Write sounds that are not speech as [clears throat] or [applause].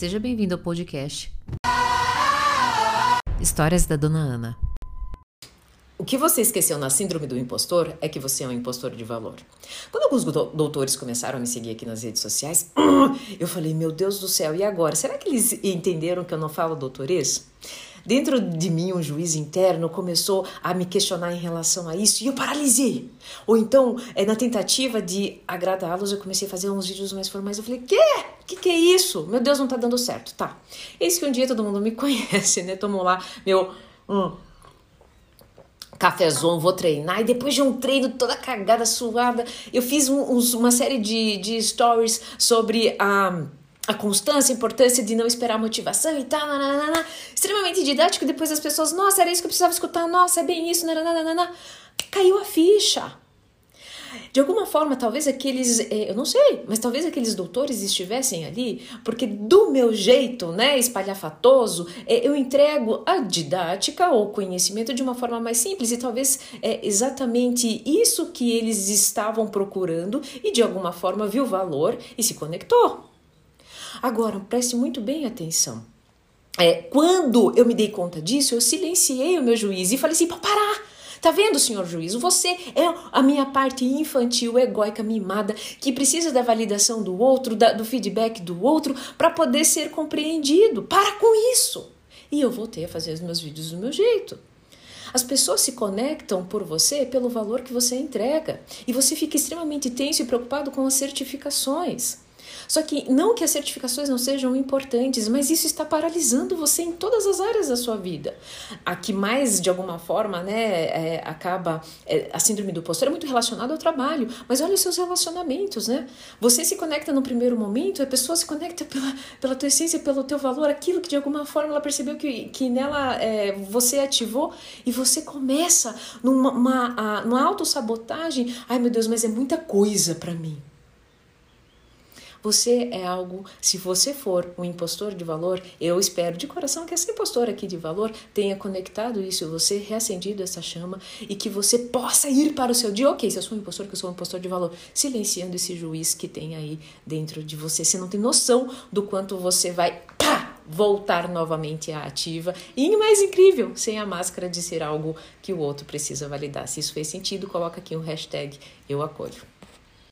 Seja bem-vindo ao podcast Histórias da Dona Ana. O que você esqueceu na síndrome do impostor é que você é um impostor de valor. Quando alguns doutores começaram a me seguir aqui nas redes sociais, [clears throat] eu falei, meu Deus do céu, e agora? Será que eles entenderam que eu não falo doutorês? Dentro de mim, um juiz interno começou a me questionar em relação a isso e eu paralisei. Ou então, é, na tentativa de agradá-los, eu comecei a fazer uns vídeos mais formais. Eu falei: Quê? Que que é isso? Meu Deus, não tá dando certo. Tá. Eis que um dia todo mundo me [laughs] conhece, né? Tomou lá meu. Hum, cafezão, vou treinar. E depois de um treino toda cagada, suada, eu fiz um, um, uma série de, de stories sobre a a constância, a importância de não esperar motivação e tal, nananana, extremamente didático. Depois as pessoas, nossa, era isso que eu precisava escutar, nossa, é bem isso, nananana. caiu a ficha. De alguma forma, talvez aqueles, é, eu não sei, mas talvez aqueles doutores estivessem ali, porque do meu jeito, né, espalhafatoso, é, eu entrego a didática ou conhecimento de uma forma mais simples e talvez é exatamente isso que eles estavam procurando e de alguma forma viu valor e se conectou. Agora, preste muito bem atenção. É, quando eu me dei conta disso, eu silenciei o meu juiz e falei assim: para parar! Tá vendo, senhor juiz? Você é a minha parte infantil, egóica, mimada, que precisa da validação do outro, da, do feedback do outro, para poder ser compreendido. Para com isso! E eu voltei a fazer os meus vídeos do meu jeito. As pessoas se conectam por você pelo valor que você entrega. E você fica extremamente tenso e preocupado com as certificações. Só que não que as certificações não sejam importantes, mas isso está paralisando você em todas as áreas da sua vida. A que mais, de alguma forma, né, é, acaba. É, a síndrome do postor é muito relacionada ao trabalho, mas olha os seus relacionamentos, né? Você se conecta no primeiro momento, a pessoa se conecta pela, pela tua essência, pelo teu valor, aquilo que de alguma forma ela percebeu que, que nela é, você ativou e você começa numa uma, autossabotagem. Ai meu Deus, mas é muita coisa para mim. Você é algo, se você for um impostor de valor, eu espero de coração que essa impostora aqui de valor tenha conectado isso, você reacendido essa chama e que você possa ir para o seu dia. Ok, se eu sou um impostor, que eu sou um impostor de valor, silenciando esse juiz que tem aí dentro de você. Você não tem noção do quanto você vai pá, voltar novamente à ativa e mais incrível, sem a máscara de ser algo que o outro precisa validar. Se isso fez sentido, coloca aqui um hashtag eu acolho.